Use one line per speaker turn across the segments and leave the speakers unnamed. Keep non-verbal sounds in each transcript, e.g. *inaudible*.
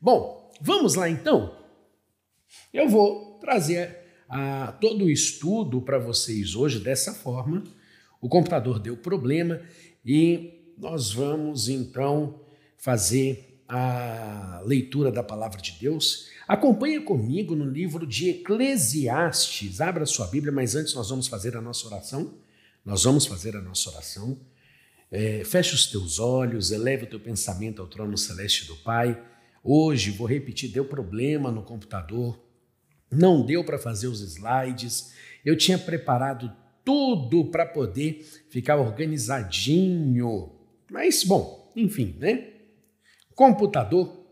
Bom, vamos lá então. Eu vou trazer ah, todo o estudo para vocês hoje dessa forma. O computador deu problema e nós vamos então fazer a leitura da palavra de Deus. Acompanhe comigo no livro de Eclesiastes. Abra sua Bíblia, mas antes nós vamos fazer a nossa oração. Nós vamos fazer a nossa oração. É, feche os teus olhos, eleve o teu pensamento ao trono celeste do Pai. Hoje, vou repetir, deu problema no computador, não deu para fazer os slides. Eu tinha preparado tudo para poder ficar organizadinho. Mas, bom, enfim, né? Computador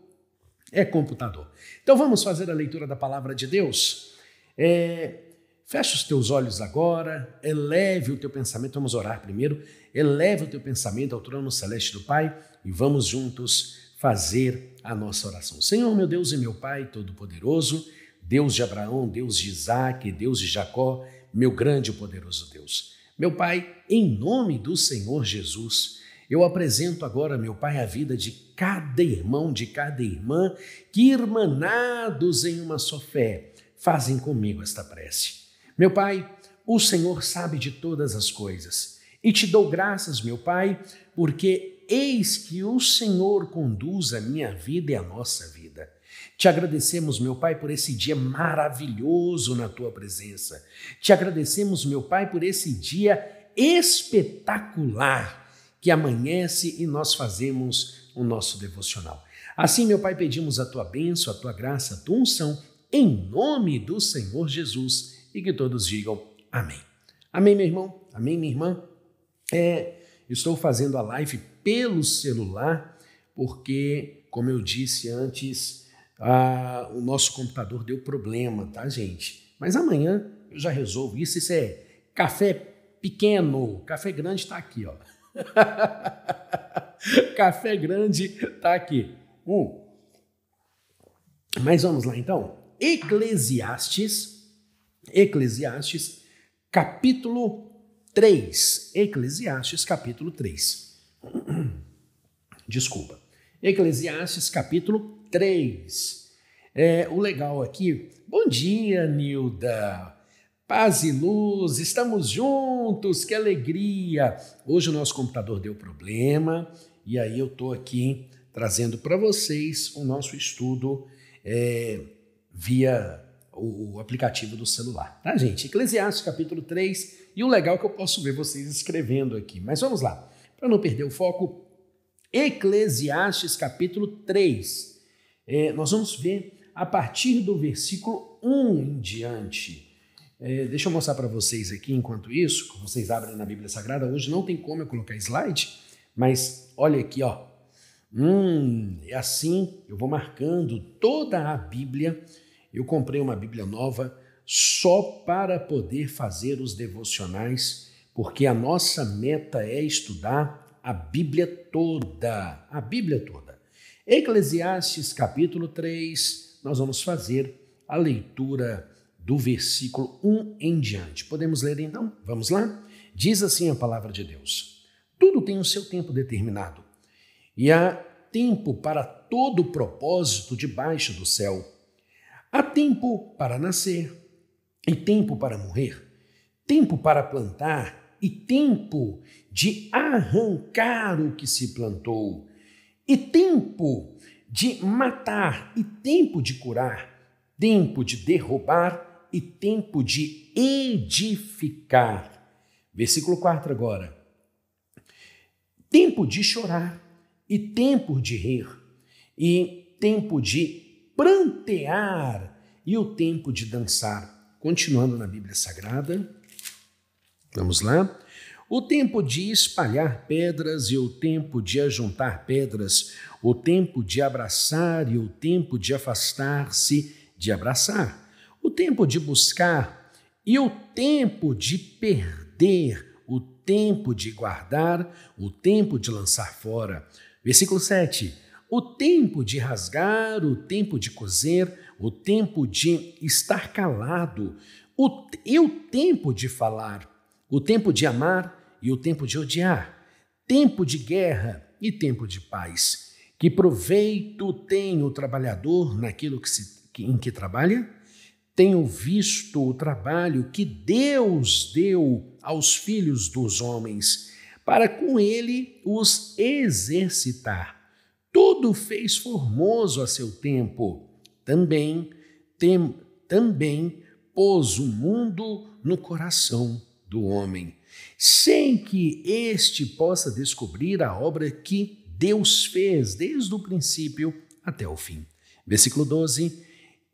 é computador. Então vamos fazer a leitura da palavra de Deus. É, feche os teus olhos agora, eleve o teu pensamento. Vamos orar primeiro. Eleve o teu pensamento ao trono celeste do Pai e vamos juntos fazer a nossa oração. Senhor, meu Deus e meu Pai Todo-Poderoso, Deus de Abraão, Deus de Isaac, Deus de Jacó, meu grande e poderoso Deus. Meu Pai, em nome do Senhor Jesus, eu apresento agora, meu Pai, a vida de cada irmão, de cada irmã, que irmanados em uma só fé, fazem comigo esta prece. Meu Pai, o Senhor sabe de todas as coisas. E te dou graças, meu Pai, porque eis que o Senhor conduz a minha vida e a nossa vida. Te agradecemos, meu Pai, por esse dia maravilhoso na tua presença. Te agradecemos, meu Pai, por esse dia espetacular que amanhece e nós fazemos o nosso devocional. Assim, meu Pai, pedimos a tua bênção, a tua graça, a tua unção, em nome do Senhor Jesus e que todos digam amém. Amém, meu irmão? Amém, minha irmã? É, estou fazendo a live pelo celular porque, como eu disse antes, o nosso computador deu problema, tá, gente? Mas amanhã eu já resolvo isso. Isso é café pequeno, café grande está aqui, ó. *laughs* café grande está aqui. Um. Mas vamos lá então. Eclesiastes, Eclesiastes, capítulo 3. Eclesiastes, capítulo 3. *clears throat* Desculpa. Eclesiastes, capítulo 3. É, o legal aqui, bom dia, Nilda. Paz e luz, estamos juntos, que alegria! Hoje o nosso computador deu problema e aí eu estou aqui trazendo para vocês o nosso estudo é, via o, aplicativo do celular, tá, gente? Eclesiastes capítulo 3, e o legal é que eu posso ver vocês escrevendo aqui, mas vamos lá, para não perder o foco, Eclesiastes capítulo 3. É, nós vamos ver a partir do versículo 1 em diante. É, deixa eu mostrar para vocês aqui, enquanto isso, vocês abrem na Bíblia Sagrada. Hoje não tem como eu colocar slide, mas olha aqui, ó. Hum, é assim, eu vou marcando toda a Bíblia. Eu comprei uma Bíblia nova só para poder fazer os devocionais, porque a nossa meta é estudar a Bíblia toda, a Bíblia toda. Eclesiastes capítulo 3, nós vamos fazer a leitura do versículo 1 em diante. Podemos ler então? Vamos lá? Diz assim a palavra de Deus: Tudo tem o seu tempo determinado, e há tempo para todo propósito debaixo do céu. Há tempo para nascer e tempo para morrer, tempo para plantar e tempo de arrancar o que se plantou e tempo de matar, e tempo de curar, tempo de derrubar e tempo de edificar. Versículo 4 agora. Tempo de chorar e tempo de rir, e tempo de prantear e o tempo de dançar. Continuando na Bíblia Sagrada, vamos lá o tempo de espalhar pedras e o tempo de ajuntar pedras, o tempo de abraçar e o tempo de afastar-se de abraçar, o tempo de buscar e o tempo de perder, o tempo de guardar, o tempo de lançar fora. Versículo 7. O tempo de rasgar, o tempo de coser, o tempo de estar calado, o, e o tempo de falar, o tempo de amar e o tempo de odiar, tempo de guerra e tempo de paz, Que proveito tem o trabalhador naquilo que se, em que trabalha? Tenho visto o trabalho que Deus deu aos filhos dos homens, para com ele os exercitar. Tudo fez formoso a seu tempo. Também, tem, também pôs o mundo no coração do homem, sem que este possa descobrir a obra que Deus fez desde o princípio até o fim. Versículo 12.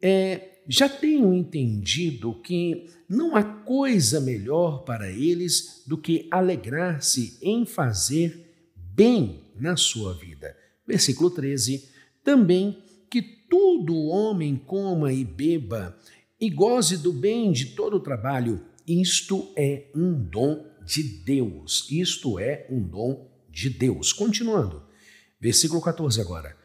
É, já tenho entendido que não há coisa melhor para eles do que alegrar-se em fazer bem na sua vida. Versículo 13. Também que todo homem coma e beba e goze do bem de todo o trabalho. Isto é um dom de Deus. Isto é um dom de Deus. Continuando. Versículo 14 agora.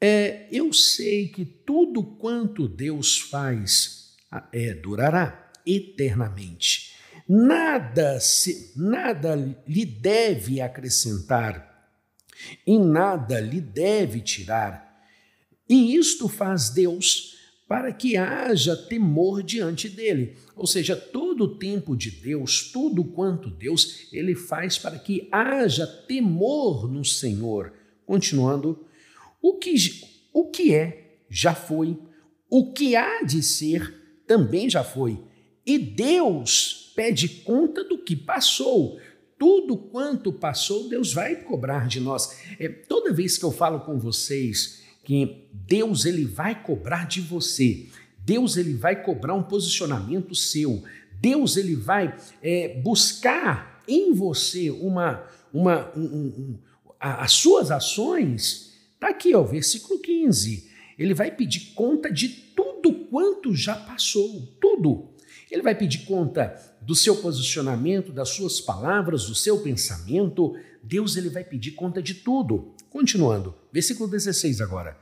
É, eu sei que tudo quanto Deus faz é, durará eternamente. Nada, se, nada lhe deve acrescentar, em nada lhe deve tirar. E isto faz Deus para que haja temor diante dele. Ou seja, todo o tempo de Deus, tudo quanto Deus, ele faz para que haja temor no Senhor. Continuando, o que, o que é, já foi. O que há de ser, também já foi. E Deus pede conta do que passou. Tudo quanto passou, Deus vai cobrar de nós. É, toda vez que eu falo com vocês que Deus ele vai cobrar de você, Deus ele vai cobrar um posicionamento seu, Deus ele vai é, buscar em você uma, uma um, um, um, as suas ações Está aqui, ó, versículo 15. Ele vai pedir conta de tudo quanto já passou, tudo. Ele vai pedir conta do seu posicionamento, das suas palavras, do seu pensamento. Deus ele vai pedir conta de tudo. Continuando, versículo 16 agora.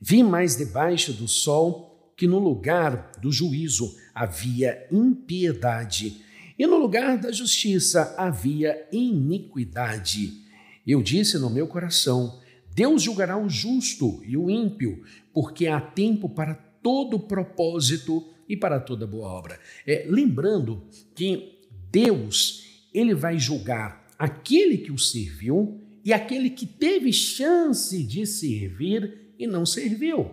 Vi mais debaixo do sol que no lugar do juízo havia impiedade, e no lugar da justiça havia iniquidade. Eu disse no meu coração: Deus julgará o justo e o ímpio, porque há tempo para todo propósito e para toda boa obra. É, lembrando que Deus ele vai julgar aquele que o serviu e aquele que teve chance de servir e não serviu.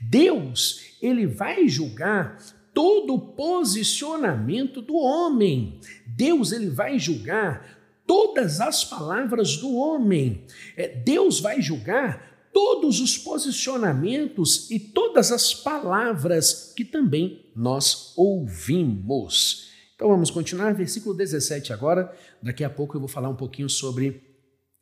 Deus ele vai julgar todo o posicionamento do homem. Deus ele vai julgar todas as palavras do homem. É, Deus vai julgar todos os posicionamentos e todas as palavras que também nós ouvimos. Então vamos continuar, versículo 17 agora. Daqui a pouco eu vou falar um pouquinho sobre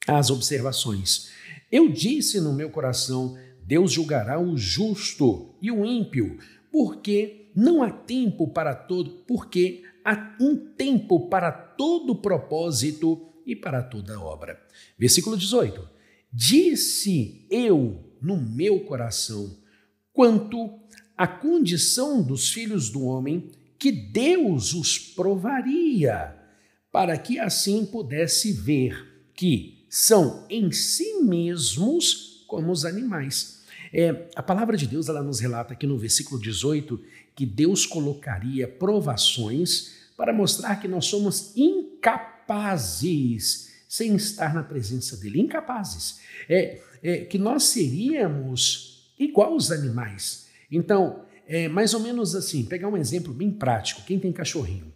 as observações. Eu disse no meu coração: Deus julgará o justo e o ímpio, porque não há tempo para todo, porque há um tempo para todo propósito e para toda obra. Versículo 18: Disse eu no meu coração, quanto à condição dos filhos do homem, que Deus os provaria, para que assim pudesse ver que são em si mesmos como os animais. É, a palavra de Deus ela nos relata aqui no versículo 18 que Deus colocaria provações para mostrar que nós somos incapazes sem estar na presença dele. Incapazes. É, é que nós seríamos igual os animais. Então, é mais ou menos assim, pegar um exemplo bem prático. Quem tem cachorrinho?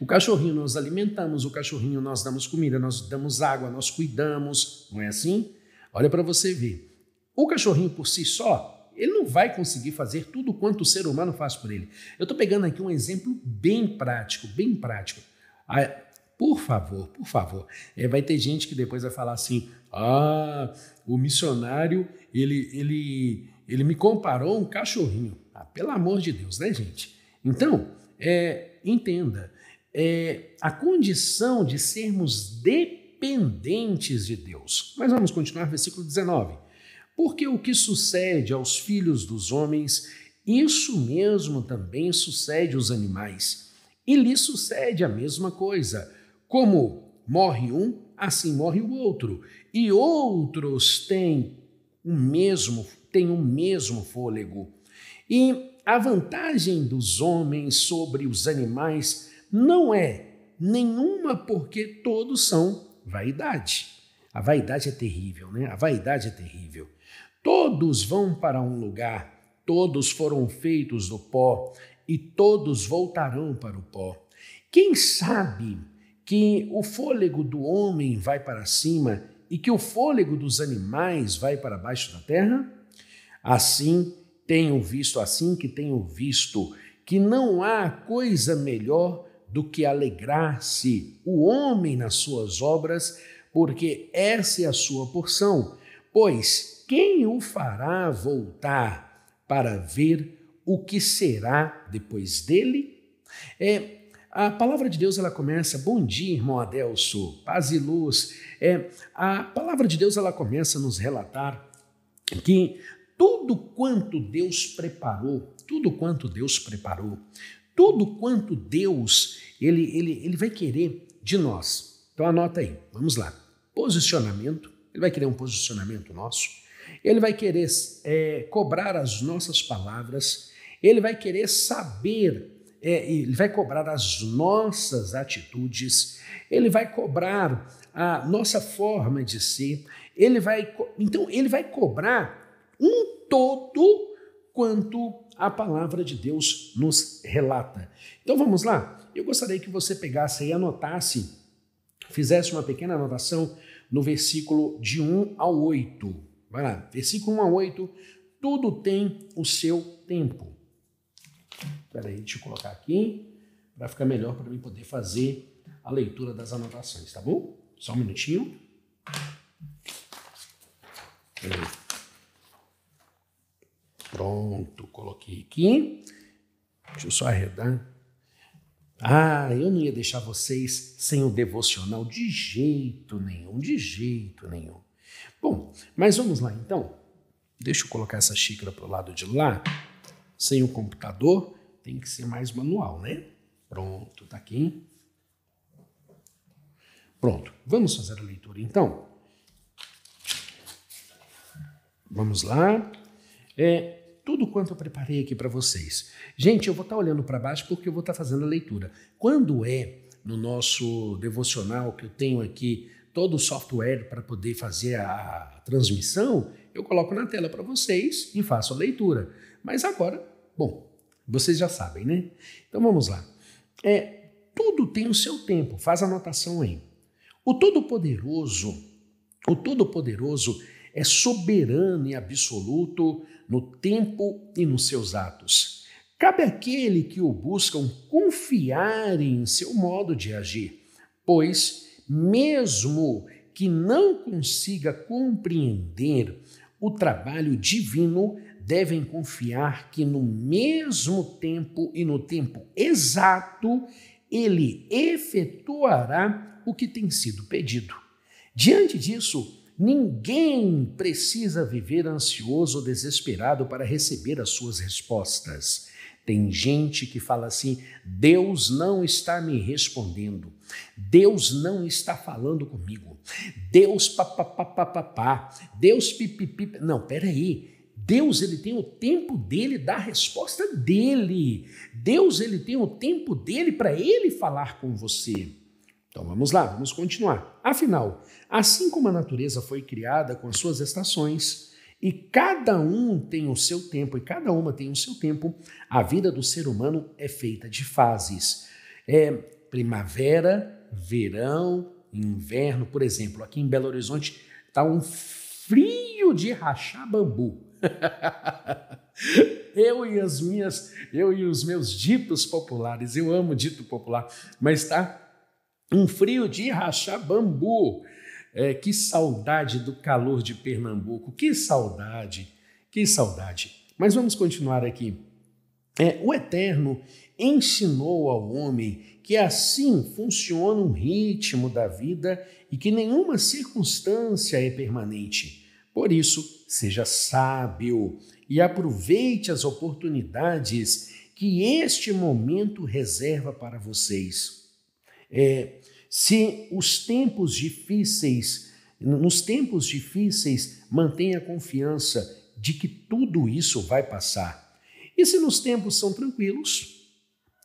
O cachorrinho nós alimentamos, o cachorrinho nós damos comida, nós damos água, nós cuidamos, não é assim? Olha para você ver. O cachorrinho por si só, ele não vai conseguir fazer tudo quanto o ser humano faz por ele. Eu estou pegando aqui um exemplo bem prático, bem prático. Ah, por favor, por favor. É, vai ter gente que depois vai falar assim: ah, o missionário, ele, ele, ele me comparou a um cachorrinho. Ah, pelo amor de Deus, né, gente? Então, é, entenda, é, a condição de sermos dependentes de Deus. Mas vamos continuar, versículo 19. Porque o que sucede aos filhos dos homens, isso mesmo também sucede aos animais. E lhe sucede a mesma coisa. Como morre um, assim morre o outro. E outros têm o mesmo, têm o mesmo fôlego. E a vantagem dos homens sobre os animais não é nenhuma, porque todos são vaidade. A vaidade é terrível, né? A vaidade é terrível. Todos vão para um lugar, todos foram feitos do pó e todos voltarão para o pó. Quem sabe que o fôlego do homem vai para cima e que o fôlego dos animais vai para baixo da terra? Assim tenho visto, assim que tenho visto, que não há coisa melhor do que alegrar-se o homem nas suas obras, porque essa é a sua porção. Pois quem o fará voltar para ver o que será depois dele? É, a palavra de Deus ela começa, bom dia, irmão Adelso, paz e luz. É, a palavra de Deus ela começa a nos relatar que tudo quanto Deus preparou, tudo quanto Deus preparou, tudo quanto Deus ele, ele, ele vai querer de nós. Então anota aí, vamos lá. Posicionamento, ele vai querer um posicionamento nosso, ele vai querer é, cobrar as nossas palavras, ele vai querer saber é, ele vai cobrar as nossas atitudes, ele vai cobrar a nossa forma de ser, ele vai, então ele vai cobrar um todo quanto a palavra de Deus nos relata. Então vamos lá? Eu gostaria que você pegasse e anotasse, fizesse uma pequena anotação no versículo de 1 ao 8. Vai lá, versículo 1 a 8, tudo tem o seu tempo. Espera aí, deixa eu colocar aqui para ficar melhor para mim poder fazer a leitura das anotações, tá bom? Só um minutinho. Pronto, coloquei aqui. Deixa eu só arredar. Ah, eu não ia deixar vocês sem o devocional de jeito nenhum, de jeito nenhum. Bom, mas vamos lá então. Deixa eu colocar essa xícara para o lado de lá sem o computador, tem que ser mais manual, né? Pronto, tá aqui. Pronto, vamos fazer a leitura então. Vamos lá. É tudo quanto eu preparei aqui para vocês. Gente, eu vou estar tá olhando para baixo porque eu vou estar tá fazendo a leitura. Quando é no nosso devocional que eu tenho aqui todo o software para poder fazer a transmissão, eu coloco na tela para vocês e faço a leitura. Mas agora, bom, vocês já sabem, né? Então vamos lá. É, tudo tem o seu tempo, faz anotação aí. O Todo-Poderoso, o Todo-Poderoso é soberano e absoluto no tempo e nos seus atos. Cabe àquele que o buscam confiar em seu modo de agir, pois, mesmo que não consiga compreender o trabalho divino, devem confiar que no mesmo tempo e no tempo exato ele efetuará o que tem sido pedido. Diante disso, ninguém precisa viver ansioso ou desesperado para receber as suas respostas. Tem gente que fala assim: Deus não está me respondendo, Deus não está falando comigo, Deus papapá, Deus pipipi. Não, peraí. Deus ele tem o tempo dele da resposta dele. Deus ele tem o tempo dele para ele falar com você. Então vamos lá, vamos continuar. Afinal, assim como a natureza foi criada com as suas estações, e cada um tem o seu tempo, e cada uma tem o seu tempo, a vida do ser humano é feita de fases. É primavera, verão, inverno, por exemplo. Aqui em Belo Horizonte está um frio de rachar bambu. *laughs* eu e as minhas, eu e os meus ditos populares, eu amo dito popular, mas tá um frio de rachar bambu. É, que saudade do calor de Pernambuco, que saudade, que saudade. Mas vamos continuar aqui. É, o Eterno ensinou ao homem que assim funciona o ritmo da vida e que nenhuma circunstância é permanente. Por isso, seja sábio e aproveite as oportunidades que este momento reserva para vocês. É, Se os tempos difíceis, nos tempos difíceis, mantenha a confiança de que tudo isso vai passar. E se nos tempos são tranquilos,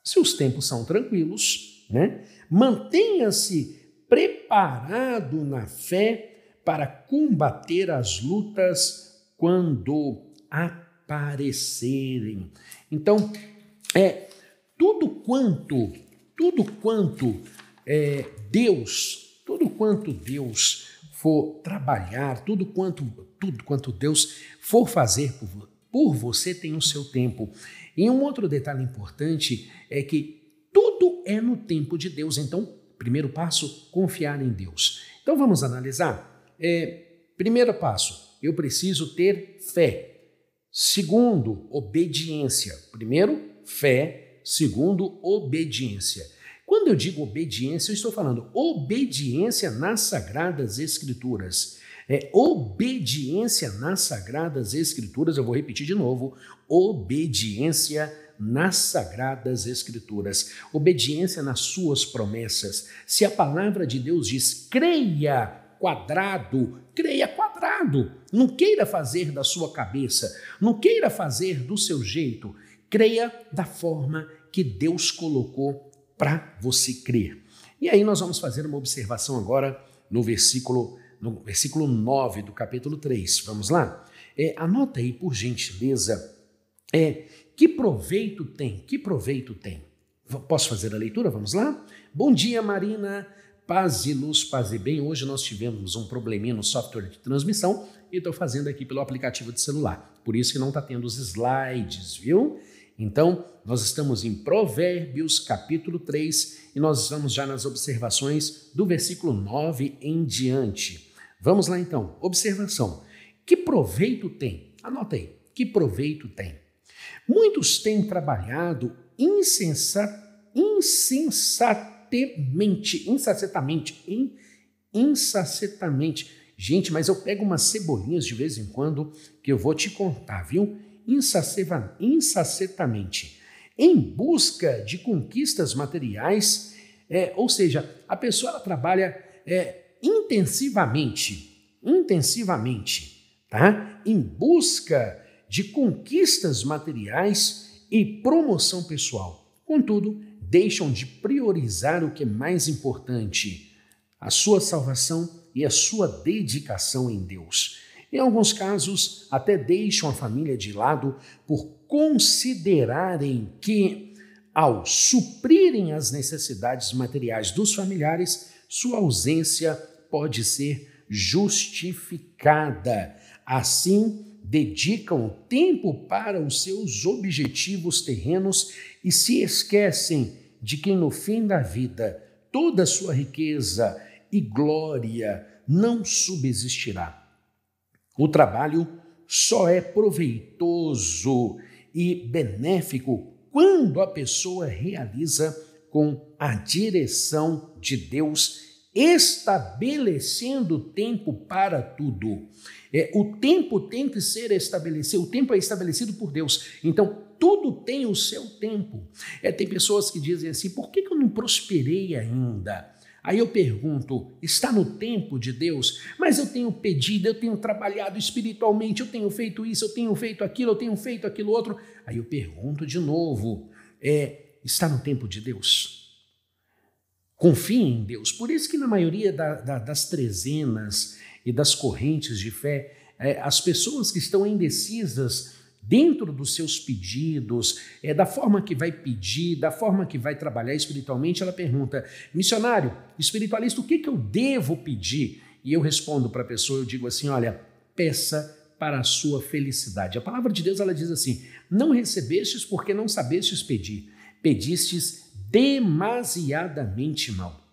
se os tempos são tranquilos, né? Mantenha-se preparado na fé para combater as lutas quando aparecerem. Então, é tudo quanto, tudo quanto é, Deus, tudo quanto Deus for trabalhar, tudo quanto, tudo quanto Deus for fazer por, por você tem o seu tempo. E um outro detalhe importante é que tudo é no tempo de Deus. Então, primeiro passo, confiar em Deus. Então vamos analisar. É, primeiro passo, eu preciso ter fé. Segundo, obediência. Primeiro, fé. Segundo, obediência. Quando eu digo obediência, eu estou falando obediência nas Sagradas Escrituras. É obediência nas Sagradas Escrituras, eu vou repetir de novo: obediência nas Sagradas Escrituras, obediência nas suas promessas. Se a palavra de Deus diz, creia quadrado, creia quadrado. Não queira fazer da sua cabeça, não queira fazer do seu jeito. Creia da forma que Deus colocou para você crer. E aí nós vamos fazer uma observação agora no versículo no versículo 9 do capítulo 3. Vamos lá? É, anota aí, por gentileza, é, que proveito tem? Que proveito tem? Posso fazer a leitura? Vamos lá? Bom dia, Marina. Paz e luz, paz e bem. Hoje nós tivemos um probleminha no software de transmissão e estou fazendo aqui pelo aplicativo de celular. Por isso que não está tendo os slides, viu? Então, nós estamos em Provérbios, capítulo 3, e nós estamos já nas observações do versículo 9 em diante. Vamos lá então. Observação. Que proveito tem? Anota aí. Que proveito tem? Muitos têm trabalhado insensat, insensat insensatamente, insacetamente, insacetamente. Gente, mas eu pego umas cebolinhas de vez em quando que eu vou te contar, viu? Insacetamente, em busca de conquistas materiais, é, ou seja, a pessoa trabalha é, intensivamente, intensivamente, tá? Em busca de conquistas materiais e promoção pessoal. Contudo, deixam de priorizar o que é mais importante, a sua salvação e a sua dedicação em Deus. Em alguns casos, até deixam a família de lado por considerarem que, ao suprirem as necessidades materiais dos familiares, sua ausência pode ser justificada. Assim, dedicam tempo para os seus objetivos terrenos e se esquecem de que no fim da vida toda sua riqueza e glória não subsistirá. O trabalho só é proveitoso e benéfico quando a pessoa realiza com a direção de Deus, estabelecendo tempo para tudo. É, o tempo tem que ser estabelecido, o tempo é estabelecido por Deus. Então, tudo tem o seu tempo. É, tem pessoas que dizem assim: por que, que eu não prosperei ainda? Aí eu pergunto: está no tempo de Deus? Mas eu tenho pedido, eu tenho trabalhado espiritualmente, eu tenho feito isso, eu tenho feito aquilo, eu tenho feito aquilo outro. Aí eu pergunto de novo: é, está no tempo de Deus? Confie em Deus. Por isso que na maioria da, da, das trezenas e das correntes de fé, é, as pessoas que estão indecisas dentro dos seus pedidos, é, da forma que vai pedir, da forma que vai trabalhar espiritualmente, ela pergunta: missionário, espiritualista, o que, que eu devo pedir? E eu respondo para a pessoa, eu digo assim: olha, peça para a sua felicidade. A palavra de Deus ela diz assim: não recebestes porque não sabestes pedir, pedistes demasiadamente mal.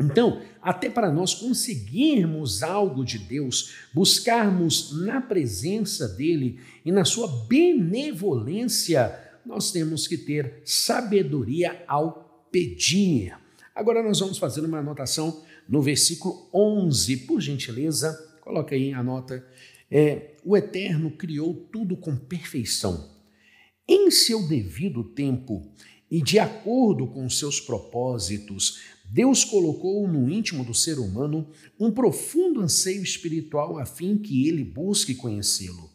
Então, até para nós conseguirmos algo de Deus, buscarmos na presença dele e na sua benevolência, nós temos que ter sabedoria ao pedir. Agora nós vamos fazer uma anotação no versículo 11, por gentileza, coloca aí a nota. É, o Eterno criou tudo com perfeição. Em seu devido tempo e de acordo com seus propósitos, Deus colocou no íntimo do ser humano um profundo anseio espiritual a fim que ele busque conhecê-lo.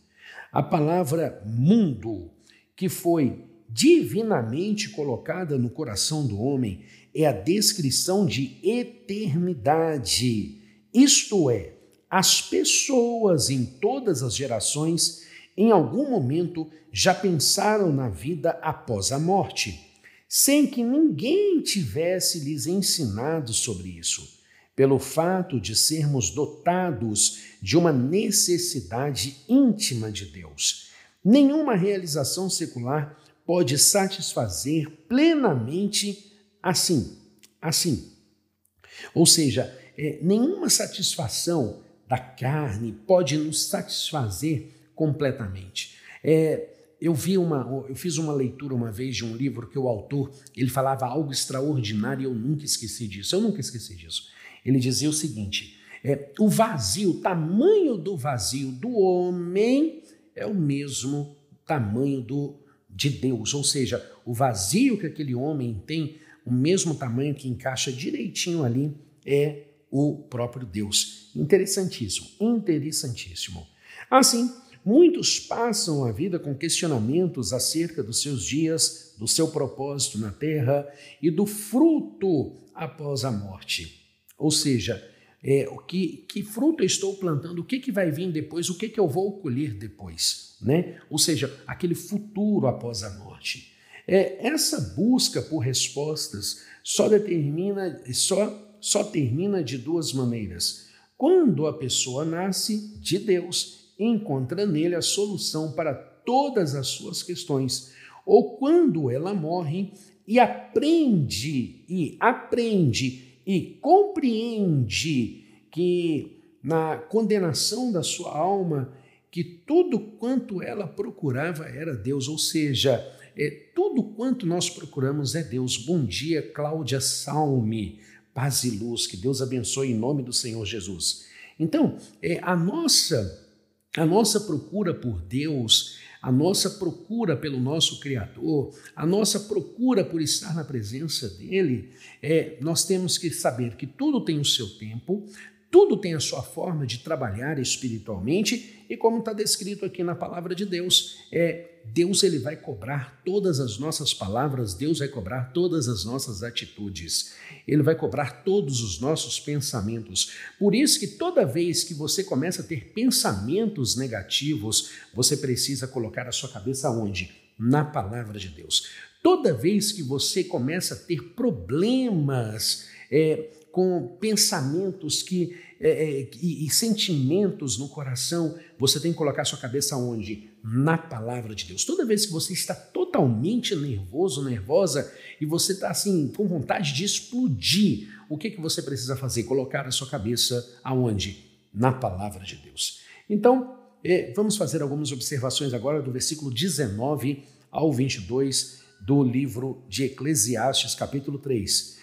A palavra mundo, que foi divinamente colocada no coração do homem, é a descrição de eternidade. Isto é, as pessoas em todas as gerações, em algum momento, já pensaram na vida após a morte sem que ninguém tivesse lhes ensinado sobre isso, pelo fato de sermos dotados de uma necessidade íntima de Deus. Nenhuma realização secular pode satisfazer plenamente assim, assim. Ou seja, é, nenhuma satisfação da carne pode nos satisfazer completamente. É, eu vi uma, eu fiz uma leitura uma vez de um livro que o autor ele falava algo extraordinário e eu nunca esqueci disso. Eu nunca esqueci disso. Ele dizia o seguinte: é, o vazio, o tamanho do vazio do homem é o mesmo tamanho do de Deus, ou seja, o vazio que aquele homem tem, o mesmo tamanho que encaixa direitinho ali é o próprio Deus. Interessantíssimo, interessantíssimo. Assim, Muitos passam a vida com questionamentos acerca dos seus dias, do seu propósito na terra e do fruto após a morte. Ou seja, é, o que, que fruto estou plantando, o que, que vai vir depois, o que, que eu vou colher depois. Né? Ou seja, aquele futuro após a morte. É, essa busca por respostas só determina, só, só termina de duas maneiras. Quando a pessoa nasce de Deus encontra nele a solução para todas as suas questões, ou quando ela morre e aprende e aprende e compreende que na condenação da sua alma que tudo quanto ela procurava era Deus, ou seja, é, tudo quanto nós procuramos é Deus. Bom dia, Cláudia Salme, paz e luz, que Deus abençoe em nome do Senhor Jesus. Então, é, a nossa a nossa procura por Deus, a nossa procura pelo nosso Criador, a nossa procura por estar na presença dEle, é, nós temos que saber que tudo tem o seu tempo, tudo tem a sua forma de trabalhar espiritualmente e como está descrito aqui na palavra de Deus, é Deus ele vai cobrar todas as nossas palavras, Deus vai cobrar todas as nossas atitudes. Ele vai cobrar todos os nossos pensamentos. Por isso que toda vez que você começa a ter pensamentos negativos, você precisa colocar a sua cabeça onde? Na palavra de Deus. Toda vez que você começa a ter problemas é, com pensamentos que é, é, e, e, sentimentos no coração, você tem que colocar sua cabeça onde? Na palavra de Deus. Toda vez que você está totalmente nervoso, nervosa, e você está assim, com vontade de explodir, o que, que você precisa fazer? Colocar a sua cabeça aonde? Na palavra de Deus. Então, é, vamos fazer algumas observações agora do versículo 19 ao 22 do livro de Eclesiastes, capítulo 3.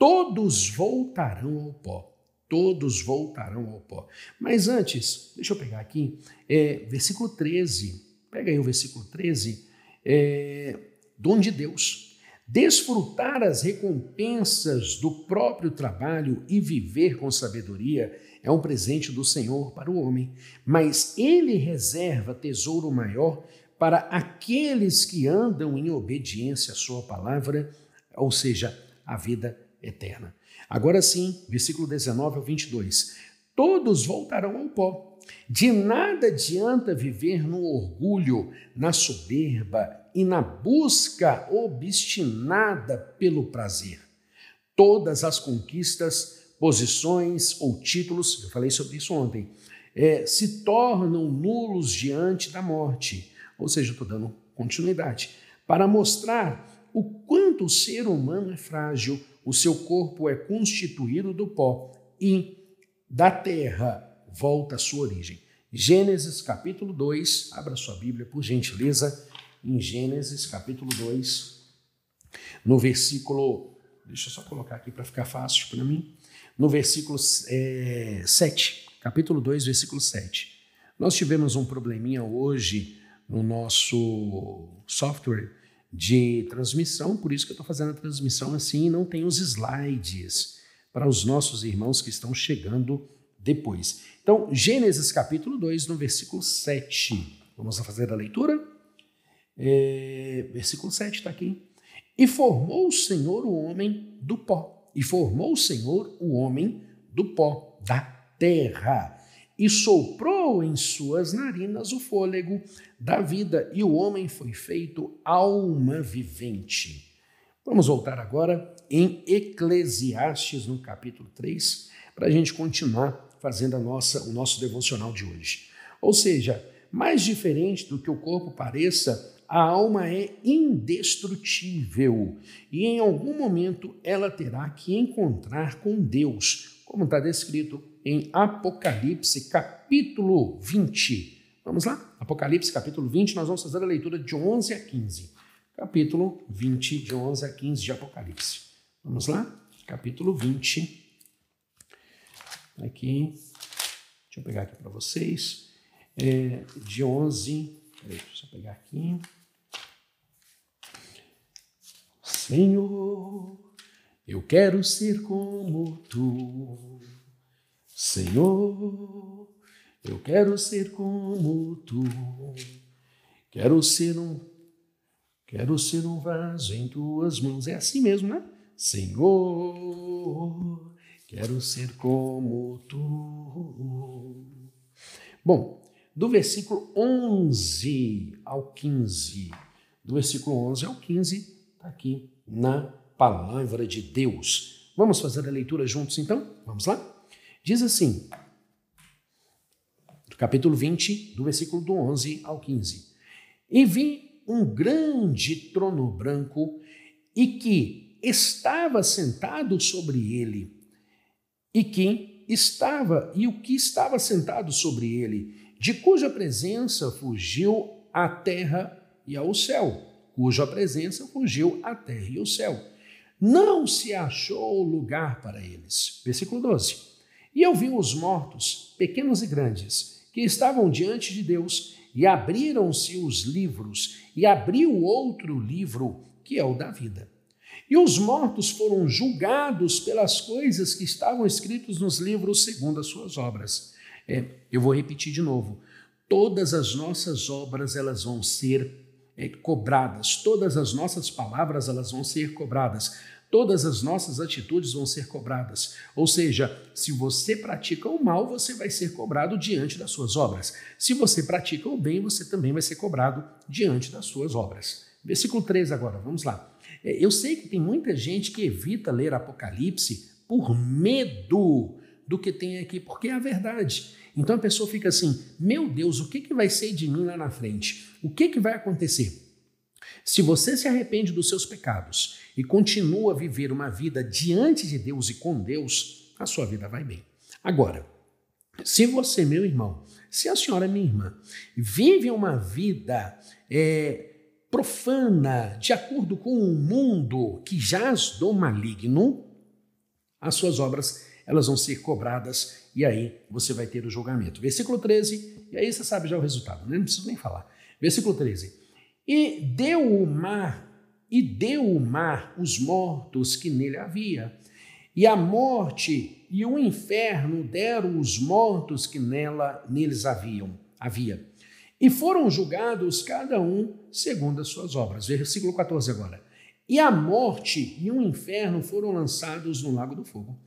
Todos voltarão ao pó todos voltarão ao pó. Mas antes, deixa eu pegar aqui, é, versículo 13, pega aí o versículo 13, é, dom de Deus. Desfrutar as recompensas do próprio trabalho e viver com sabedoria é um presente do Senhor para o homem, mas ele reserva tesouro maior para aqueles que andam em obediência à sua palavra, ou seja, a vida eterna. Agora sim, versículo 19 ao 22. Todos voltarão ao pó. De nada adianta viver no orgulho, na soberba e na busca obstinada pelo prazer. Todas as conquistas, posições ou títulos, eu falei sobre isso ontem, é, se tornam nulos diante da morte. Ou seja, estou dando continuidade. Para mostrar o quanto o ser humano é frágil, o seu corpo é constituído do pó e da terra volta a sua origem. Gênesis capítulo 2, abra sua Bíblia por gentileza, em Gênesis capítulo 2, no versículo, deixa eu só colocar aqui para ficar fácil para mim, no versículo é, 7, capítulo 2, versículo 7. Nós tivemos um probleminha hoje no nosso software de transmissão, por isso que eu estou fazendo a transmissão assim e não tem os slides. para os nossos irmãos que estão chegando depois. Então, Gênesis capítulo 2, no versículo 7. Vamos fazer a leitura? É, versículo 7 está aqui. E formou o Senhor o homem do pó. E formou o Senhor o homem do pó da terra. E soprou em suas narinas o fôlego da vida, e o homem foi feito alma vivente. Vamos voltar agora em Eclesiastes, no capítulo 3, para a gente continuar fazendo a nossa, o nosso devocional de hoje. Ou seja, mais diferente do que o corpo pareça, a alma é indestrutível e em algum momento ela terá que encontrar com Deus, como está descrito em Apocalipse capítulo 20. Vamos lá? Apocalipse capítulo 20, nós vamos fazer a leitura de 11 a 15. Capítulo 20, de 11 a 15 de Apocalipse. Vamos lá? Capítulo 20. Aqui, deixa eu pegar aqui para vocês. É, de 11. Peraí, deixa eu pegar aqui. Senhor, eu quero ser como tu. Senhor, eu quero ser como tu. Quero ser um quero ser um vaso em tuas mãos. É assim mesmo, né? Senhor, quero ser como tu. Bom, do versículo 11 ao 15, do versículo 11 ao 15, está aqui na palavra de Deus. Vamos fazer a leitura juntos então? Vamos lá? Diz assim, capítulo 20, do versículo do 11 ao 15. E vi um grande trono branco e que estava sentado sobre ele, e que estava e o que estava sentado sobre ele, de cuja presença fugiu a terra e ao céu cuja presença fugiu a terra e o céu. Não se achou lugar para eles. Versículo 12. E eu vi os mortos, pequenos e grandes, que estavam diante de Deus, e abriram-se os livros, e abriu outro livro, que é o da vida. E os mortos foram julgados pelas coisas que estavam escritas nos livros segundo as suas obras. É, eu vou repetir de novo. Todas as nossas obras elas vão ser é, cobradas. Todas as nossas palavras elas vão ser cobradas. Todas as nossas atitudes vão ser cobradas. Ou seja, se você pratica o mal, você vai ser cobrado diante das suas obras. Se você pratica o bem, você também vai ser cobrado diante das suas obras. Versículo 3 agora, vamos lá. É, eu sei que tem muita gente que evita ler Apocalipse por medo do que tem aqui, porque é a verdade. Então a pessoa fica assim: meu Deus, o que, que vai ser de mim lá na frente? O que, que vai acontecer? Se você se arrepende dos seus pecados e continua a viver uma vida diante de Deus e com Deus, a sua vida vai bem. Agora, se você, meu irmão, se a senhora, minha irmã, vive uma vida é, profana, de acordo com o um mundo que jaz do maligno, as suas obras elas vão ser cobradas e aí você vai ter o julgamento. Versículo 13, e aí você sabe já o resultado, né? não preciso nem falar. Versículo 13. E deu o mar, e deu o mar os mortos que nele havia, e a morte e o inferno deram os mortos que nela neles haviam, havia. E foram julgados cada um segundo as suas obras. Versículo 14 agora. E a morte e o inferno foram lançados no lago do fogo.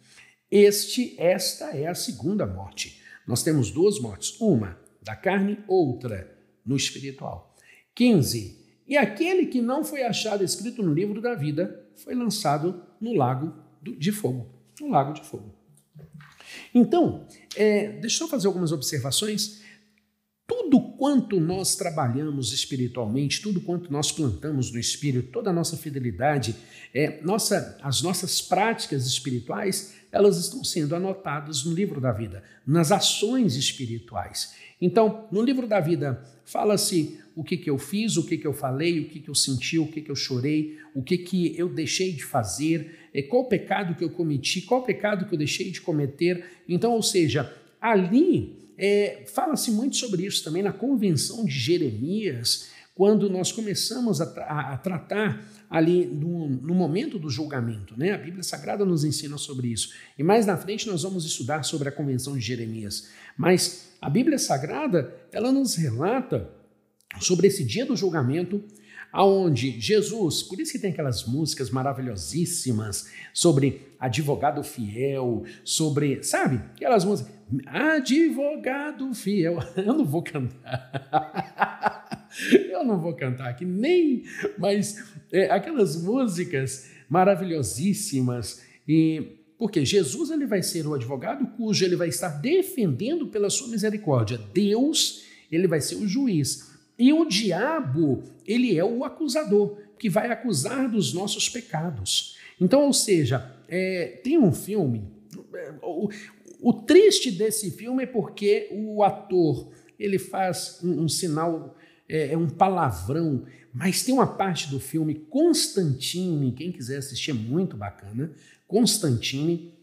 Este, esta é a segunda morte. Nós temos duas mortes, uma da carne, outra no espiritual. 15. E aquele que não foi achado escrito no livro da vida foi lançado no lago de fogo. No lago de fogo. Então, é, deixa eu fazer algumas observações. Tudo quanto nós trabalhamos espiritualmente, tudo quanto nós plantamos no espírito, toda a nossa fidelidade, é, nossa, as nossas práticas espirituais, elas estão sendo anotadas no livro da vida, nas ações espirituais. Então, no livro da vida, fala-se o que, que eu fiz, o que, que eu falei, o que, que eu senti, o que, que eu chorei, o que, que eu deixei de fazer, é, qual o pecado que eu cometi, qual o pecado que eu deixei de cometer. Então, ou seja, ali é, fala-se muito sobre isso também na convenção de Jeremias, quando nós começamos a, a, a tratar ali no, no, momento do julgamento. Né? A Bíblia Sagrada nos ensina sobre isso. E mais na frente nós vamos estudar sobre a Convenção de Jeremias. Mas a Bíblia Sagrada, ela nos relata sobre esse dia do julgamento, aonde Jesus, por isso que tem aquelas músicas maravilhosíssimas sobre advogado fiel, sobre, sabe, aquelas músicas, advogado fiel. *laughs* Eu não vou cantar. *laughs* Eu não vou cantar aqui nem, mas é, aquelas músicas maravilhosíssimas e porque Jesus ele vai ser o advogado cujo ele vai estar defendendo pela sua misericórdia. Deus, ele vai ser o juiz. E o diabo, ele é o acusador, que vai acusar dos nossos pecados. Então, ou seja, é, tem um filme. O, o, triste desse filme é porque o ator ele faz um, um sinal, é, é, um palavrão, mas tem uma parte do filme Constantine, quem quiser assistir é muito bacana. Constantine,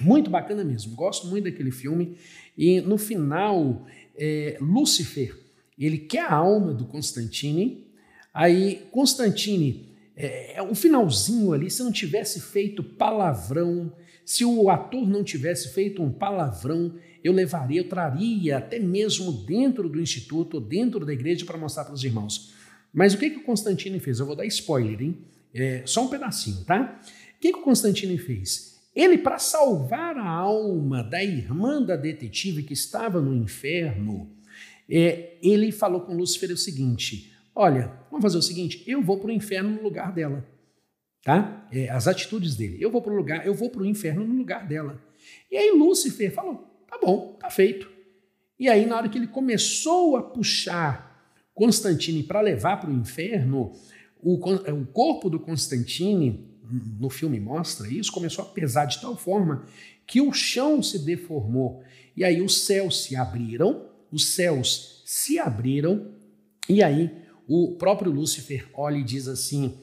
muito bacana mesmo. Gosto muito daquele filme. E no final, é, Lúcifer ele quer a alma do Constantine. Aí, Constantine, é, é, o finalzinho ali, se não tivesse feito palavrão, se o ator não tivesse feito um palavrão, eu levaria, eu traria até mesmo dentro do instituto, dentro da igreja, para mostrar para os irmãos. Mas o que, que o Constantine fez? Eu vou dar spoiler, hein? É, só um pedacinho, tá? O que, que o Constantine fez? Ele, para salvar a alma da irmã da detetive que estava no inferno, é, ele falou com Lúcifer o seguinte: Olha, vamos fazer o seguinte, eu vou para o inferno no lugar dela. Tá? É, as atitudes dele. Eu vou para o lugar, eu vou para o inferno no lugar dela. E aí Lúcifer falou: tá bom, tá feito. E aí, na hora que ele começou a puxar Constantine para levar para o inferno, o, o corpo do Constantine, no filme mostra isso, começou a pesar de tal forma que o chão se deformou. E aí os céus se abriram os céus se abriram e aí o próprio Lúcifer olha e diz assim: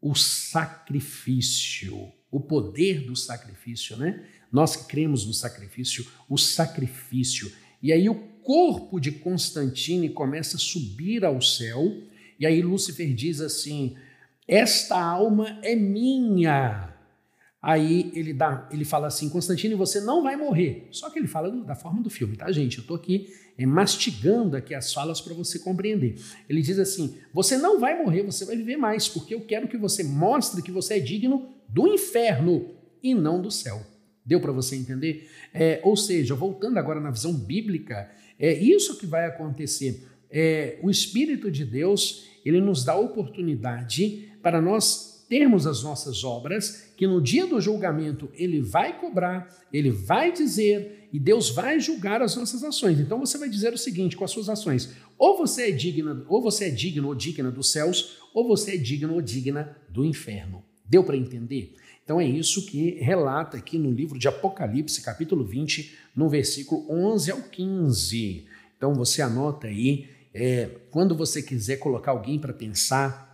o sacrifício, o poder do sacrifício, né? Nós cremos no sacrifício, o sacrifício. E aí o corpo de Constantine começa a subir ao céu, e aí Lúcifer diz assim: Esta alma é minha. Aí ele dá, ele fala assim: Constantine, você não vai morrer. Só que ele fala da forma do filme, tá, gente? Eu estou aqui é, mastigando aqui as falas para você compreender. Ele diz assim: você não vai morrer, você vai viver mais, porque eu quero que você mostre que você é digno do inferno e não do céu. Deu para você entender? É, ou seja, voltando agora na visão bíblica, é isso que vai acontecer. É, o Espírito de Deus ele nos dá oportunidade para nós termos as nossas obras, que no dia do julgamento ele vai cobrar, ele vai dizer e Deus vai julgar as nossas ações. Então você vai dizer o seguinte com as suas ações: ou você é digna, ou você é digno ou digna dos céus, ou você é digno ou digna do inferno. Deu para entender? Então é isso que relata aqui no livro de Apocalipse, capítulo 20, no versículo 11 ao 15. Então você anota aí, é, quando você quiser colocar alguém para pensar,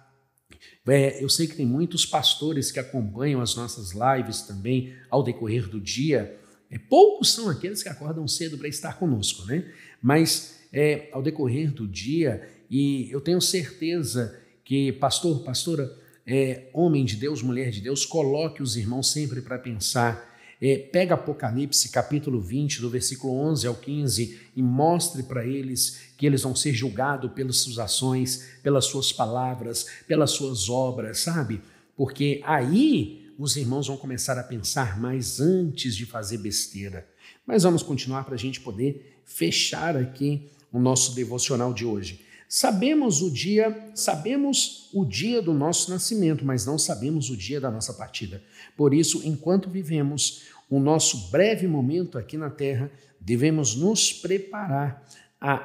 é, eu sei que tem muitos pastores que acompanham as nossas lives também ao decorrer do dia. É, poucos são aqueles que acordam cedo para estar conosco, né? Mas é, ao decorrer do dia, e eu tenho certeza que pastor, pastora, é, homem de Deus, mulher de Deus, coloque os irmãos sempre para pensar é, pega Apocalipse capítulo 20, do versículo 11 ao 15, e mostre para eles que eles vão ser julgados pelas suas ações, pelas suas palavras, pelas suas obras, sabe? Porque aí os irmãos vão começar a pensar mais antes de fazer besteira. Mas vamos continuar para a gente poder fechar aqui o nosso devocional de hoje. Sabemos o dia, sabemos o dia do nosso nascimento, mas não sabemos o dia da nossa partida. Por isso, enquanto vivemos o nosso breve momento aqui na terra, devemos nos preparar a,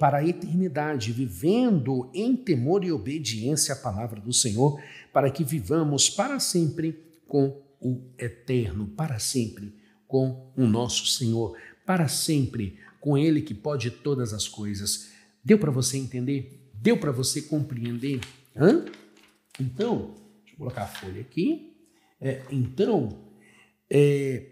para a eternidade, vivendo em temor e obediência à palavra do Senhor, para que vivamos para sempre com o eterno, para sempre com o nosso Senhor, para sempre com Ele que pode todas as coisas. Deu para você entender? Deu para você compreender? Hã? Então, deixa eu colocar a folha aqui. É, então, é,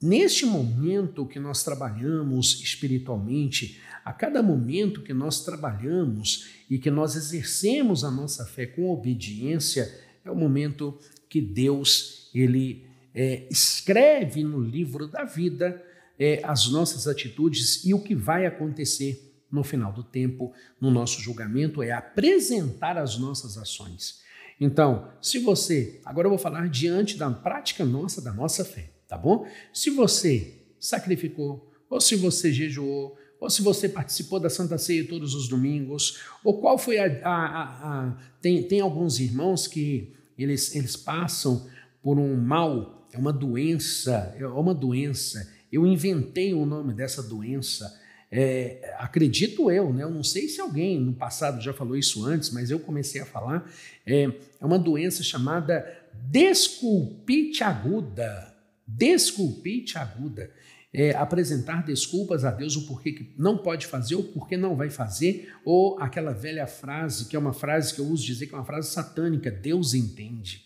neste momento que nós trabalhamos espiritualmente, A cada momento que nós trabalhamos e que nós exercemos a nossa fé com obediência, é o momento que Deus ele é, escreve no livro da vida é, as nossas atitudes e o que vai acontecer no final do tempo, no nosso julgamento, é apresentar as nossas ações. Então, se você, agora eu vou falar diante da prática nossa, da nossa fé, tá bom? Se você sacrificou, ou se você jejuou, ou se você participou da Santa Ceia todos os domingos, ou qual foi a. a, a, a tem, tem alguns irmãos que eles, eles passam por um mal, é uma doença, é uma doença. Eu inventei o nome dessa doença é, acredito eu, né? Eu não sei se alguém no passado já falou isso antes, mas eu comecei a falar. É, é uma doença chamada desculpite aguda. Desculpite aguda. É, apresentar desculpas a Deus o porquê que não pode fazer ou porquê não vai fazer, ou aquela velha frase, que é uma frase que eu uso dizer que é uma frase satânica: Deus entende.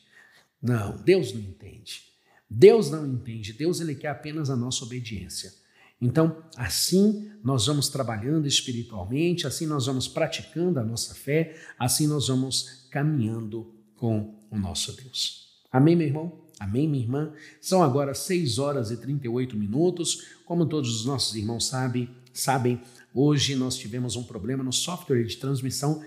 Não, Deus não entende. Deus não entende. Deus ele quer apenas a nossa obediência. Então, assim nós vamos trabalhando espiritualmente, assim nós vamos praticando a nossa fé, assim nós vamos caminhando com o nosso Deus. Amém, meu irmão? Amém, minha irmã? São agora 6 horas e 38 minutos. Como todos os nossos irmãos sabem, sabem, hoje nós tivemos um problema no software de transmissão,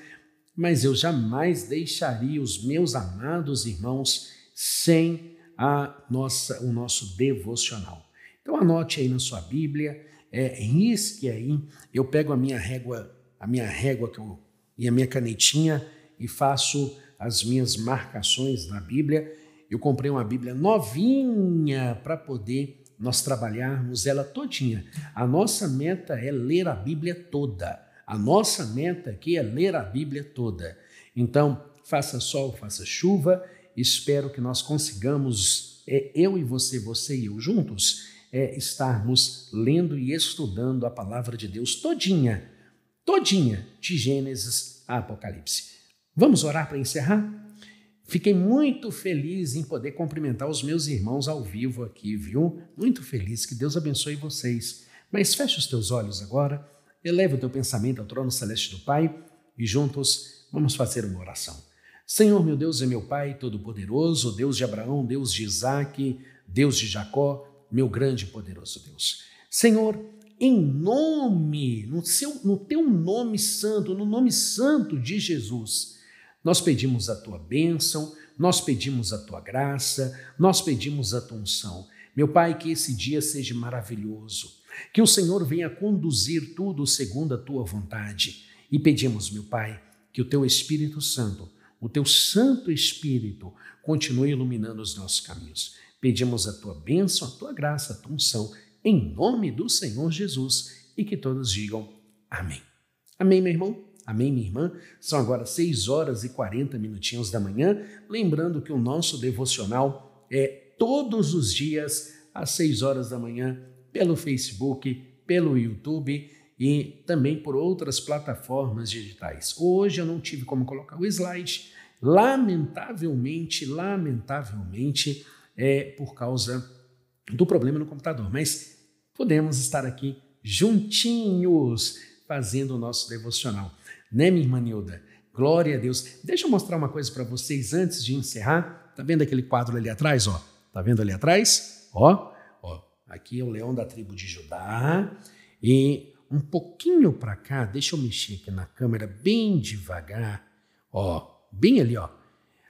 mas eu jamais deixaria os meus amados irmãos sem a nossa, o nosso devocional. Então anote aí na sua Bíblia, é, risque aí. Eu pego a minha régua, a minha régua que eu, e a minha canetinha e faço as minhas marcações na Bíblia. Eu comprei uma Bíblia novinha para poder nós trabalharmos ela todinha. A nossa meta é ler a Bíblia toda. A nossa meta aqui é ler a Bíblia toda. Então, faça sol, faça chuva, espero que nós consigamos, é, eu e você, você e eu juntos, é estarmos lendo e estudando a palavra de Deus todinha, todinha, de Gênesis a Apocalipse. Vamos orar para encerrar? Fiquei muito feliz em poder cumprimentar os meus irmãos ao vivo aqui, viu? Muito feliz, que Deus abençoe vocês. Mas feche os teus olhos agora, eleva o teu pensamento ao trono celeste do Pai e juntos vamos fazer uma oração. Senhor, meu Deus e meu Pai Todo-Poderoso, Deus de Abraão, Deus de Isaac, Deus de Jacó, meu grande e poderoso Deus. Senhor, em nome, no, seu, no teu nome santo, no nome santo de Jesus, nós pedimos a tua bênção, nós pedimos a tua graça, nós pedimos a tua unção. Meu Pai, que esse dia seja maravilhoso, que o Senhor venha conduzir tudo segundo a tua vontade. E pedimos, meu Pai, que o teu Espírito Santo, o teu Santo Espírito, continue iluminando os nossos caminhos. Pedimos a tua bênção, a tua graça, a tua unção, em nome do Senhor Jesus, e que todos digam amém. Amém, meu irmão? Amém, minha irmã? São agora 6 horas e 40 minutinhos da manhã. Lembrando que o nosso devocional é todos os dias, às 6 horas da manhã, pelo Facebook, pelo YouTube e também por outras plataformas digitais. Hoje eu não tive como colocar o slide. Lamentavelmente, lamentavelmente, é por causa do problema no computador, mas podemos estar aqui juntinhos fazendo o nosso devocional. Né, minha irmã Nilda? Glória a Deus. Deixa eu mostrar uma coisa para vocês antes de encerrar. Tá vendo aquele quadro ali atrás, ó? Tá vendo ali atrás? Ó, ó. Aqui é o leão da tribo de Judá e um pouquinho para cá, deixa eu mexer aqui na câmera bem devagar. Ó, bem ali, ó.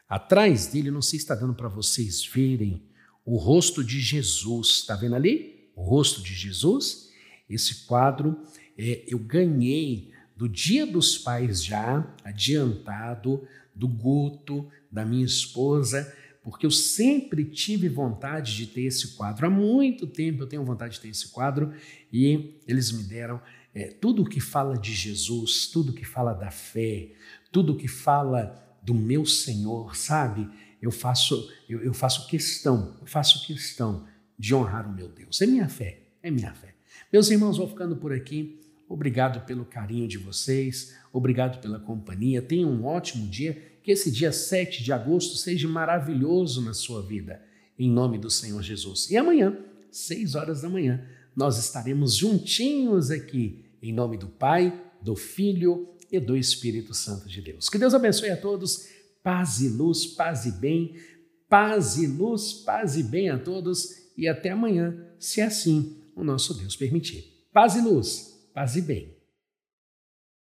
Atrás dele, não sei se está dando para vocês verem, o rosto de Jesus. Está vendo ali? O rosto de Jesus. Esse quadro é, eu ganhei do Dia dos Pais já, adiantado, do Guto, da minha esposa, porque eu sempre tive vontade de ter esse quadro. Há muito tempo eu tenho vontade de ter esse quadro e eles me deram é, tudo que fala de Jesus, tudo que fala da fé, tudo que fala do meu Senhor, sabe? Eu faço, eu, eu faço questão, eu faço questão de honrar o meu Deus. É minha fé, é minha fé. Meus irmãos, vou ficando por aqui. Obrigado pelo carinho de vocês, obrigado pela companhia. Tenham um ótimo dia. Que esse dia 7 de agosto seja maravilhoso na sua vida, em nome do Senhor Jesus. E amanhã, 6 horas da manhã, nós estaremos juntinhos aqui Em nome do Pai, do Filho e do Espírito Santo de Deus. Que Deus abençoe a todos. Paz e luz, paz e bem. Paz e luz, paz e bem a todos. E até amanhã, se assim o nosso Deus permitir. Paz e luz, paz e bem.